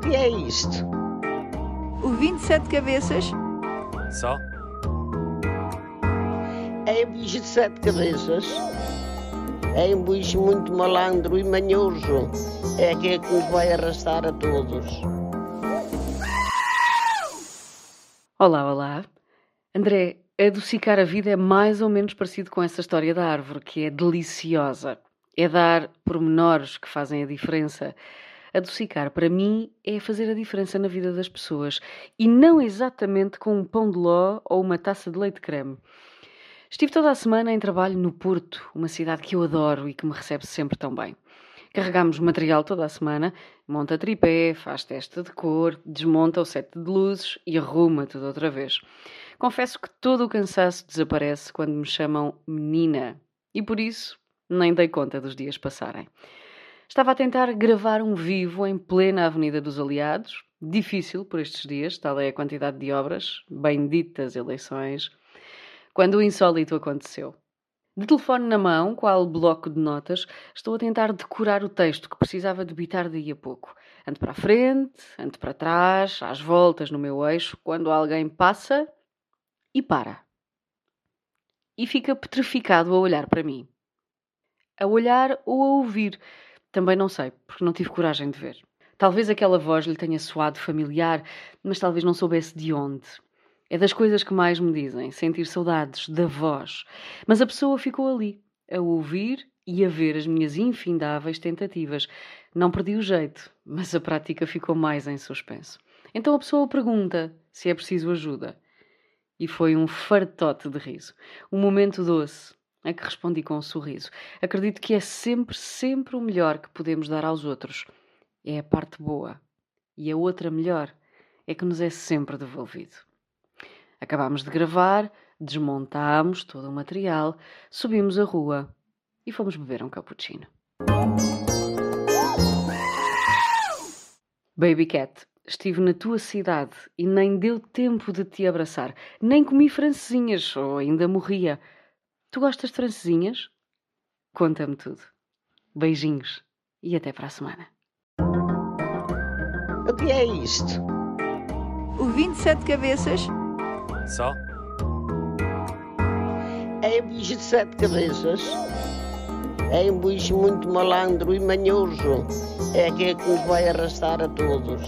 O que é isto? O 27 cabeças? Só? É um bicho de sete cabeças. É um bicho muito malandro e manhoso. É aquele que nos vai arrastar a todos. Olá, olá. André, adocicar a vida é mais ou menos parecido com essa história da árvore, que é deliciosa. É dar pormenores que fazem a diferença. Adocicar, para mim, é fazer a diferença na vida das pessoas e não exatamente com um pão de ló ou uma taça de leite creme. Estive toda a semana em trabalho no Porto, uma cidade que eu adoro e que me recebe sempre tão bem. Carregamos material toda a semana, monta tripé, faz teste de cor, desmonta o set de luzes e arruma tudo outra vez. Confesso que todo o cansaço desaparece quando me chamam menina e por isso nem dei conta dos dias passarem. Estava a tentar gravar um vivo em plena Avenida dos Aliados, difícil por estes dias, tal é a quantidade de obras, benditas eleições, quando o insólito aconteceu. De telefone na mão, qual bloco de notas, estou a tentar decorar o texto que precisava debitar daí a pouco. Ando para a frente, ando para trás, às voltas no meu eixo, quando alguém passa e para. E fica petrificado a olhar para mim. A olhar ou a ouvir, também não sei, porque não tive coragem de ver. Talvez aquela voz lhe tenha soado familiar, mas talvez não soubesse de onde. É das coisas que mais me dizem, sentir saudades da voz. Mas a pessoa ficou ali, a ouvir e a ver as minhas infindáveis tentativas. Não perdi o jeito, mas a prática ficou mais em suspenso. Então a pessoa pergunta se é preciso ajuda. E foi um fartote de riso. Um momento doce, a que respondi com um sorriso. Acredito que é sempre, sempre o melhor que podemos dar aos outros. É a parte boa. E a outra melhor é que nos é sempre devolvido. Acabámos de gravar, desmontámos todo o material, subimos a rua e fomos beber um cappuccino. Baby Cat, estive na tua cidade e nem deu tempo de te abraçar, nem comi francesinhas ou ainda morria. Tu gostas de francesinhas? Conta-me tudo. Beijinhos e até para a semana. O que é isto? O 27 cabeças? Só? É um bicho de sete cabeças. É um bicho muito malandro e manhoso. É aquele que nos vai arrastar a todos.